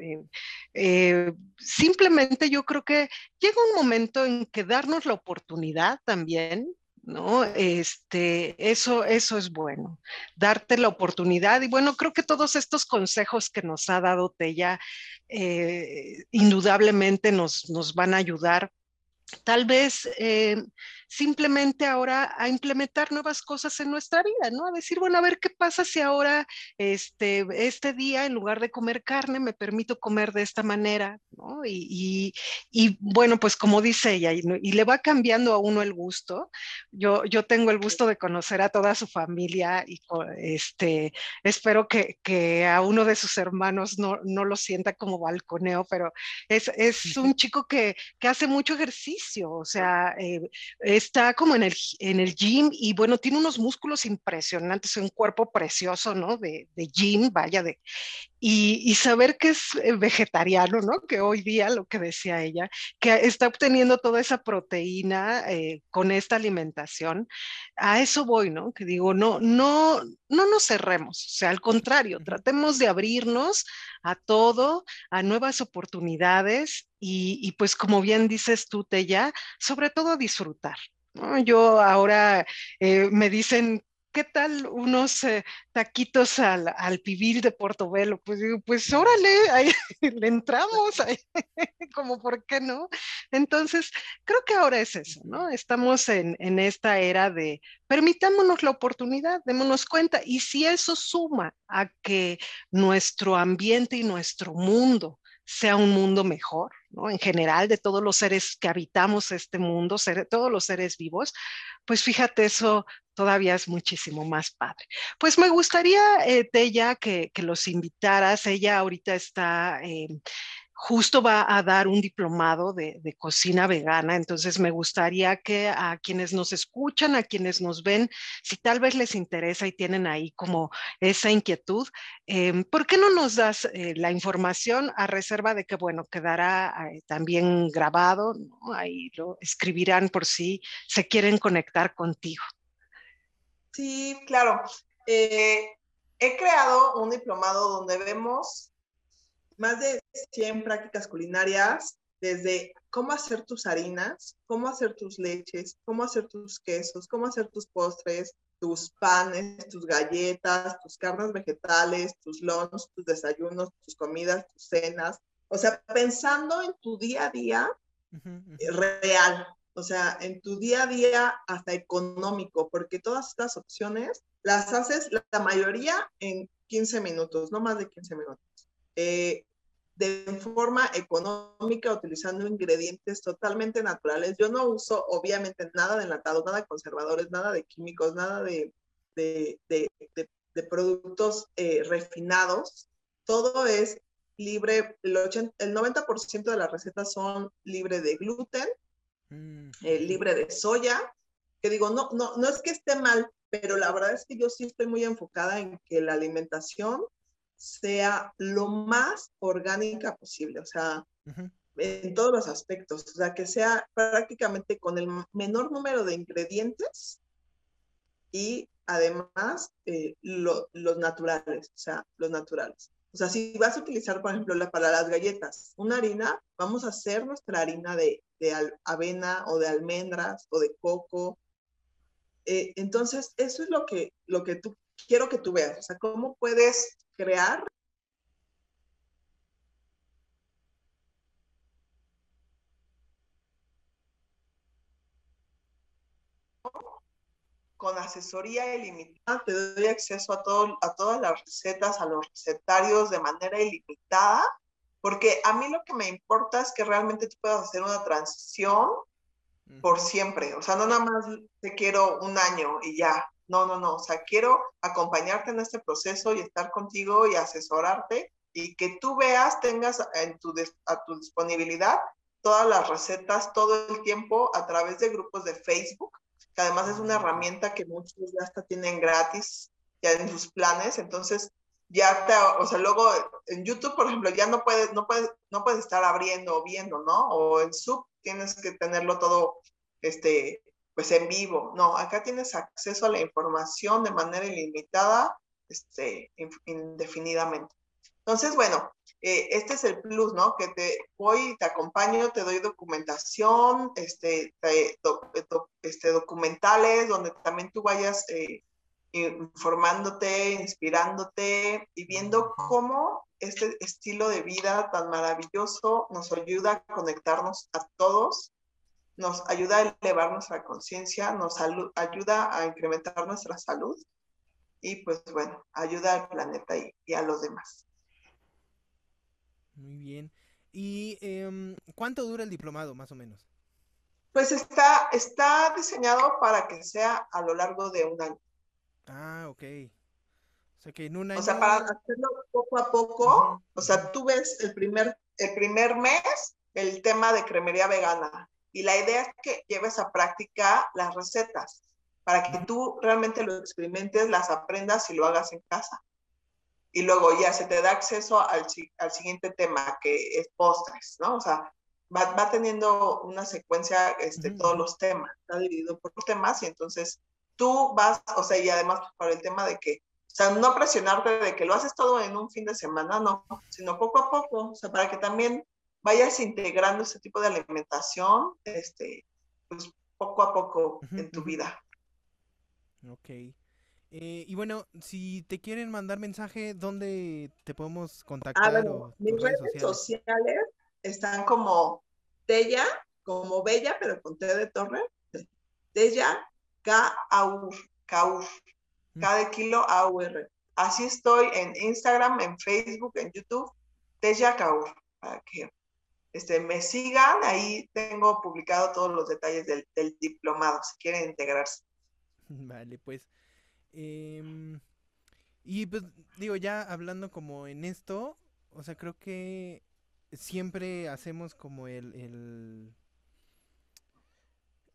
Eh, simplemente yo creo que llega un momento en que darnos la oportunidad también ¿no? Este, eso, eso es bueno, darte la oportunidad. Y bueno, creo que todos estos consejos que nos ha dado Tella, eh, indudablemente nos, nos van a ayudar. Tal vez eh, simplemente ahora a implementar nuevas cosas en nuestra vida, ¿no? A decir, bueno, a ver qué pasa si ahora, este, este día, en lugar de comer carne, me permito comer de esta manera, ¿no? Y, y, bueno, pues como dice ella, y, le va cambiando a uno el gusto. Yo, yo tengo el gusto de conocer a toda su familia y este, espero que, que a uno de sus hermanos no, no lo sienta como balconeo, pero es, es un chico que, que hace mucho ejercicio, o sea, eh, está como en el, en el gym y bueno, tiene unos músculos impresionantes, un cuerpo precioso, ¿no? De, de gym, vaya, de, y, saber que es eh, vegetariano, ¿no? Que hoy día, lo que decía ella, que está obteniendo toda esa proteína eh, con esta alimentación, a eso voy, ¿no? Que digo, no, no, no nos cerremos, o sea, al contrario, tratemos de abrirnos a todo, a nuevas oportunidades y, pues como bien dices tú, Tella, sobre todo disfrutar. Yo ahora eh, me dicen ¿qué tal unos eh, taquitos al, al, pibil de Portobelo? Pues digo, pues órale, ahí le entramos, ahí, como por qué no. Entonces, creo que ahora es eso, ¿no? Estamos en, en esta era de permitámonos la oportunidad, démonos cuenta, y si eso suma a que nuestro ambiente y nuestro mundo sea un mundo mejor, En general, de todos los seres que habitamos este mundo, todos los seres vivos, pues fíjate, eso todavía es muchísimo más padre. Pues me gustaría, eh, Tella, que, los invitaras. Ella ahorita está... Eh, justo va a dar un diplomado de, cocina vegana, entonces me gustaría que a quienes nos escuchan, a quienes nos ven, si tal vez les interesa y tienen ahí como esa inquietud, eh, ¿por qué no nos das eh, la información a reserva de que, bueno, quedará eh, también grabado, ahí lo escribirán por si se quieren conectar contigo? Sí, claro. Eh, he creado un diplomado donde vemos más de 100 prácticas culinarias, desde cómo hacer tus harinas, cómo hacer tus leches, cómo hacer tus quesos, cómo hacer tus postres, tus panes, tus galletas, tus carnes vegetales, tus lunch, tus desayunos, tus comidas, tus cenas. O sea, pensando en tu día a día real, o sea, en tu día a día hasta económico, porque todas estas opciones las haces la mayoría en 15 minutos, no más de 15 minutos. Eh, de forma económica, utilizando ingredientes totalmente naturales. Yo no uso, obviamente, nada de enlatado, nada de conservadores, nada de químicos, nada de, de, de, de productos eh, refinados. Todo es libre, el, 80, el 90% de las recetas son libre de gluten, mm. eh, libre de soya, que digo, no, no, no es que esté mal, pero la verdad es que yo sí estoy muy enfocada en que la alimentación sea lo más orgánica posible, o sea, en todos los aspectos, o sea, que sea prácticamente con el menor número de ingredientes y además eh, los naturales, o sea, los naturales. O sea, si vas a utilizar, por ejemplo, la, para las galletas, una harina, vamos a hacer nuestra harina de, de avena o de almendras o de coco. Eh, entonces, eso es lo que, lo que tú quiero que tú veas. O sea, cómo puedes crear con asesoría ilimitada, te doy acceso a, todo, a todas las recetas, a los recetarios de manera ilimitada, porque a mí lo que me importa es que realmente tú puedas hacer una transición por siempre. O sea, no nada más te quiero un año y ya. No, no, no. O sea, quiero acompañarte en este proceso y estar contigo y asesorarte y que tú veas, tengas en tu, a tu disponibilidad todas las recetas todo el tiempo a través de grupos de Facebook que además es una herramienta que muchos ya hasta tienen gratis ya en sus planes, entonces ya te, o sea, luego en YouTube, por ejemplo, ya no puedes, no puedes, no puedes estar abriendo o viendo, ¿no? O en Sub tienes que tenerlo todo, este, pues en vivo. No, acá tienes acceso a la información de manera ilimitada, este, indefinidamente. Entonces, bueno, eh, este es el plus, ¿no? Que te voy, te acompaño, te doy documentación, este, este documentales, donde también tú vayas eh, informándote, inspirándote y viendo cómo este estilo de vida tan maravilloso nos ayuda a conectarnos a todos, nos ayuda a elevar nuestra conciencia, nos ayuda a incrementar nuestra salud y pues bueno, ayuda al planeta y a los demás. Muy bien. ¿Y em, cuánto dura el diplomado, más o menos? Pues está, está diseñado para que sea a lo largo de un año. Ah, ok. O sea que en un año. O sea, para hacerlo poco a poco, o sea, tú ves el primer, el primer mes el tema de cremería vegana. Y la idea es que lleves a práctica las recetas para que tú realmente lo experimentes, las aprendas y lo hagas en casa y luego ya se te da acceso al, al siguiente tema, que es postres, ¿no? O sea, va, va teniendo una secuencia, este, todos los temas, está dividido por temas y entonces tú vas, o sea, y además por el tema de que, o sea, no presionarte de que lo haces todo en un fin de semana, no, sino poco a poco, o sea, para que también vayas integrando ese tipo de alimentación, este, pues poco a poco en tu vida. Ok. Eh, y bueno, si te quieren mandar mensaje, ¿dónde te podemos ah, contactar? mis redes, sociales? están como Tella, como Bella, pero con T de torre. Tella K-A-U-R, K K de kilo A-U-R. Así estoy en Instagram, en Facebook, en YouTube, Tella Kaur, para que este, me sigan. Ahí tengo publicado todos los detalles del, del diplomado, si quieren integrarse. Vale, pues Em, y pues digo, ya hablando como en esto, o sea, creo que siempre hacemos como el, el,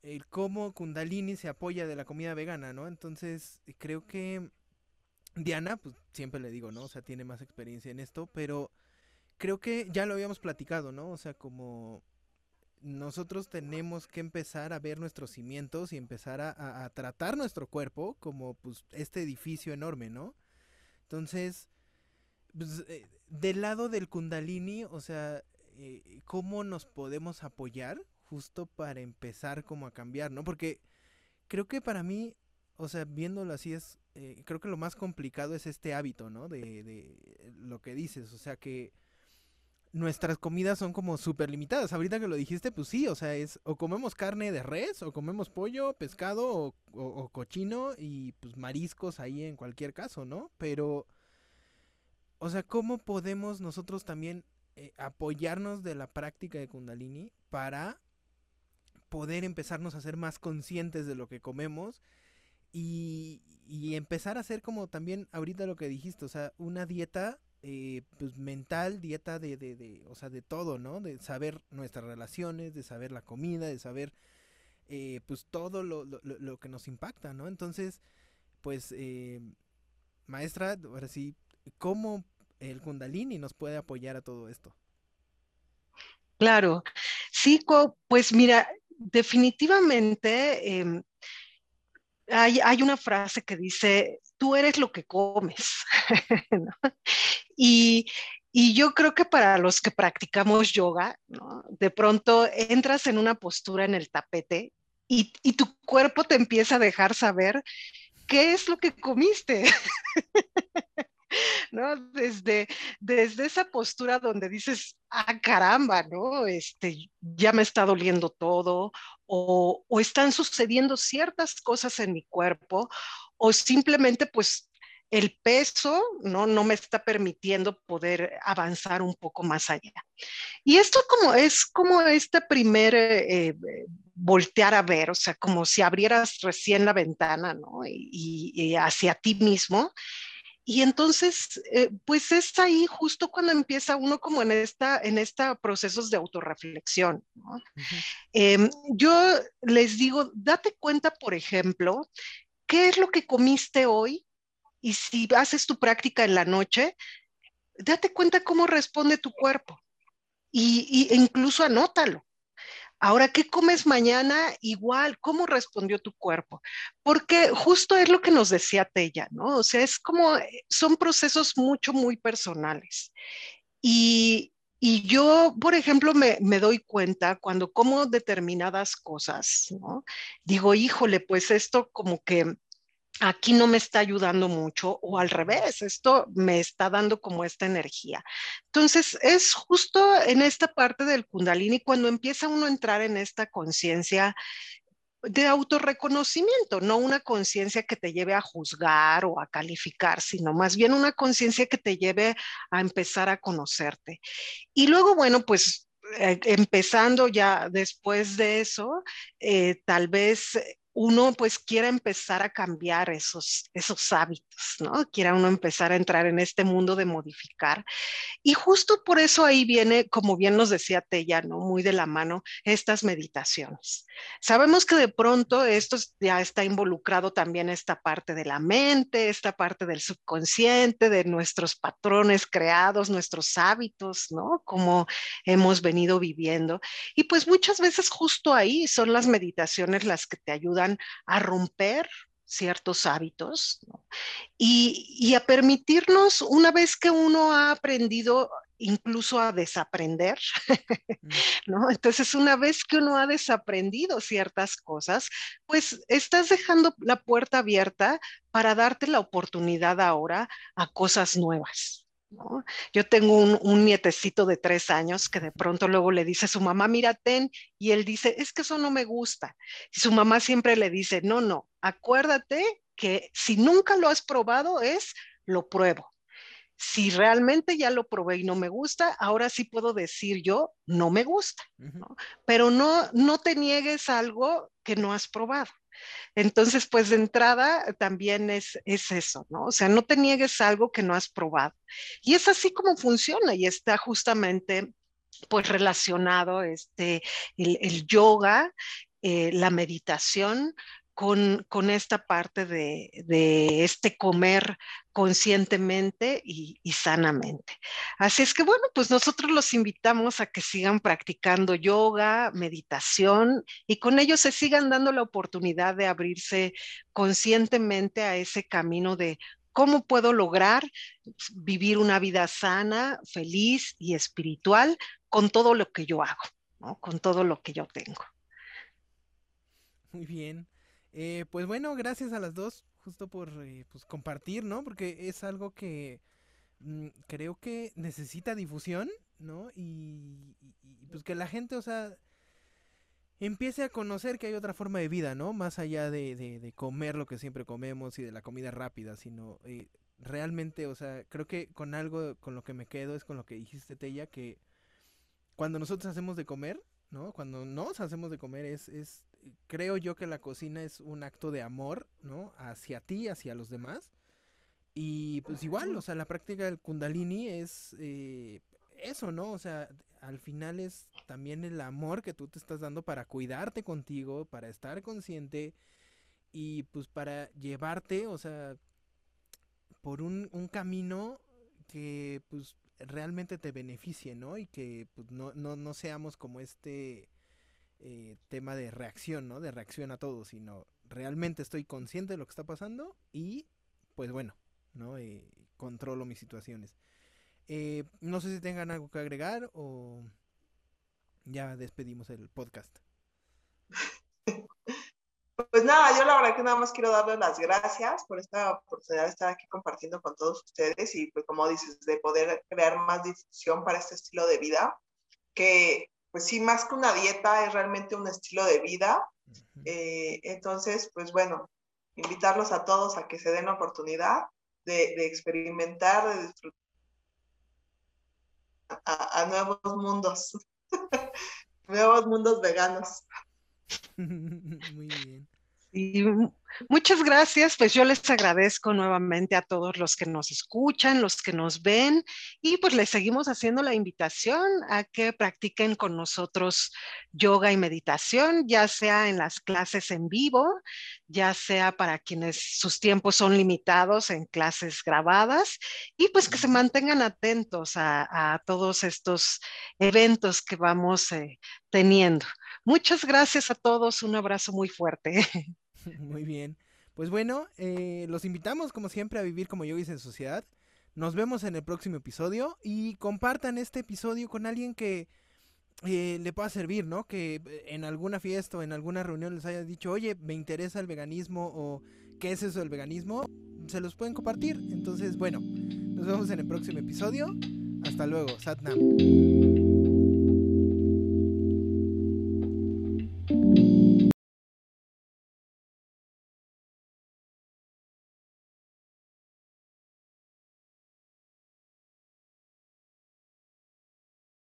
el cómo Kundalini se apoya de la comida vegana, ¿no? Entonces, creo que Diana, pues siempre le digo, ¿no? O sea, tiene más experiencia en esto, pero creo que ya lo habíamos platicado, ¿no? O sea, como nosotros tenemos que empezar a ver nuestros cimientos y empezar a, tratar nuestro cuerpo como pues este edificio enorme, ¿no? Entonces, pues, eh, del lado del kundalini, o sea, eh, ¿cómo nos podemos apoyar justo para empezar como a cambiar, ¿no? Porque creo que para mí, o sea, viéndolo así es, eh, creo que lo más complicado es este hábito, ¿no? De, de lo que dices, o sea, que nuestras comidas son como súper limitadas. Ahorita que lo dijiste, pues sí, o sea, es o comemos carne de res, o comemos pollo, pescado, o, cochino, y pues mariscos ahí en cualquier caso, ¿no? Pero, o sea, ¿cómo podemos nosotros también eh, apoyarnos de la práctica de Kundalini para poder empezarnos a ser más conscientes de lo que comemos? Y, y empezar a hacer como también ahorita lo que dijiste, o sea, una dieta eh, pues mental, dieta de, de, de, o sea, de todo, ¿no? De saber nuestras relaciones, de saber la comida, de saber, eh, pues todo lo, lo, lo, que nos impacta, ¿no? Entonces, pues, eh, maestra, ahora sí, ¿cómo el Kundalini nos puede apoyar a todo esto? Claro, sí, pues mira, definitivamente em, hay, hay, una frase que dice, tú eres lo que comes. y, y, yo creo que para los que practicamos yoga, ¿no? de pronto entras en una postura en el tapete y, y, tu cuerpo te empieza a dejar saber qué es lo que comiste. ¿no? Desde, desde esa postura donde dices, ah, caramba, ¿no? Este, ya me está doliendo todo, o, o están sucediendo ciertas cosas en mi cuerpo, o simplemente pues el peso no, no me está permitiendo poder avanzar un poco más allá. Y esto como es como este primer eh, eh, voltear a ver, o sea, como si abrieras recién la ventana, ¿no? Y hacia ti mismo y entonces, eh, pues es ahí justo cuando empieza uno como en esta, en esta procesos de autorreflexión. ¿no? eh, yo les digo, date cuenta, por ejemplo, qué es lo que comiste hoy y si haces tu práctica en la noche, date cuenta cómo responde tu cuerpo y, y incluso anótalo. Ahora, ¿qué comes mañana? Igual, ¿cómo respondió tu cuerpo? Porque justo es lo que nos decía Tella, ¿no? O sea, es como, eh, son procesos mucho, muy personales. Y, y yo, por ejemplo, me, me, doy cuenta cuando como determinadas cosas, ¿no? Digo, híjole, pues esto como que aquí no me está ayudando mucho o al revés, esto me está dando como esta energía. Entonces, es justo en esta parte del kundalini cuando empieza uno a entrar en esta conciencia de autorreconocimiento, no una conciencia que te lleve a juzgar o a calificar, sino más bien una conciencia que te lleve a empezar a conocerte. Y luego, bueno, pues eh, empezando ya después de eso, eh, tal vez uno pues quiera empezar a cambiar esos, esos hábitos, ¿no? Quiera uno empezar a entrar en este mundo de modificar. Y justo por eso ahí viene, como bien nos decía Tella, ¿no? Muy de la mano, estas meditaciones. Sabemos que de pronto esto ya está involucrado también esta parte de la mente, esta parte del subconsciente, de nuestros patrones creados, nuestros hábitos, ¿no? Como hemos venido viviendo. Y pues muchas veces justo ahí son las meditaciones las que te ayudan a romper ciertos hábitos ¿no? y, y, a permitirnos, una vez que uno ha aprendido incluso a desaprender, ¿no? Entonces, una vez que uno ha desaprendido ciertas cosas, pues estás dejando la puerta abierta para darte la oportunidad ahora a cosas nuevas. ¿No? Yo tengo un, un, nietecito de tres años que de pronto luego le dice a su mamá, mira, ten, y él dice, es que eso no me gusta. Y su mamá siempre le dice, no, no, acuérdate que si nunca lo has probado es, lo pruebo. Si realmente ya lo probé y no me gusta, ahora sí puedo decir yo, no me gusta, ¿no? Pero no, no te niegues algo que no has probado. Entonces, pues de entrada también es, es eso, ¿no? O sea, no te niegues algo que no has probado. Y es así como funciona y está justamente pues relacionado este, el, el yoga, eh, la meditación con, con, esta parte de, de, este comer conscientemente y, sanamente. Así es que bueno, pues nosotros los invitamos a que sigan practicando yoga, meditación y con ello se sigan dando la oportunidad de abrirse conscientemente a ese camino de cómo puedo lograr vivir una vida sana, feliz y espiritual con todo lo que yo hago, ¿no? con todo lo que yo tengo. Muy bien. Eh, pues bueno, gracias a las dos, justo por eh, pues compartir, ¿no? Porque es algo que mmm, creo que necesita difusión, ¿no? Y, pues que la gente, o sea, empiece a conocer que hay otra forma de vida, ¿no? Más allá de, de, de comer lo que siempre comemos y de la comida rápida, sino eh, realmente, o sea, creo que con algo con lo que me quedo es con lo que dijiste, Tella, que cuando nosotros hacemos de comer, ¿no? Cuando nos hacemos de comer es, es creo yo que la cocina es un acto de amor, ¿no? Hacia ti, hacia los demás. Y pues igual, o sea, la práctica del kundalini es eh, eso, ¿no? O sea, al final es también el amor que tú te estás dando para cuidarte contigo, para estar consciente y pues para llevarte, o sea, por un, un camino que pues realmente te beneficie, ¿no? Y que pues, no, no, no seamos como este eh, tema de reacción, ¿no? De reacción a todo, sino realmente estoy consciente de lo que está pasando y pues bueno, ¿no? Eh, controlo mis situaciones. Eh, no sé si tengan algo que agregar o ya despedimos el podcast. Pues nada, yo la verdad que nada más quiero darles las gracias por esta oportunidad de estar aquí compartiendo con todos ustedes y pues como dices, de poder crear más difusión para este estilo de vida, que pues sí, más que una dieta es realmente un estilo de vida. Eh, entonces, pues bueno, invitarlos a todos a que se den la oportunidad de, de experimentar, de disfrutar a, a nuevos mundos, nuevos mundos veganos. Muy bien. Y muchas gracias, pues yo les agradezco nuevamente a todos los que nos escuchan, los que nos ven y pues les seguimos haciendo la invitación a que practiquen con nosotros yoga y meditación, ya sea en las clases en vivo, ya sea para quienes sus tiempos son limitados en clases grabadas y pues que se mantengan atentos a, a todos estos eventos que vamos eh, teniendo. Muchas gracias a todos, un abrazo muy fuerte. Muy bien. Pues bueno, eh, los invitamos como siempre a vivir como yo hice en sociedad. Nos vemos en el próximo episodio y compartan este episodio con alguien que eh, le pueda servir, ¿no? Que eh, en alguna fiesta o en alguna reunión les haya dicho, oye, me interesa el veganismo o qué es eso del veganismo, se los pueden compartir. Entonces, bueno, nos vemos en el próximo episodio. Hasta luego, Satnam.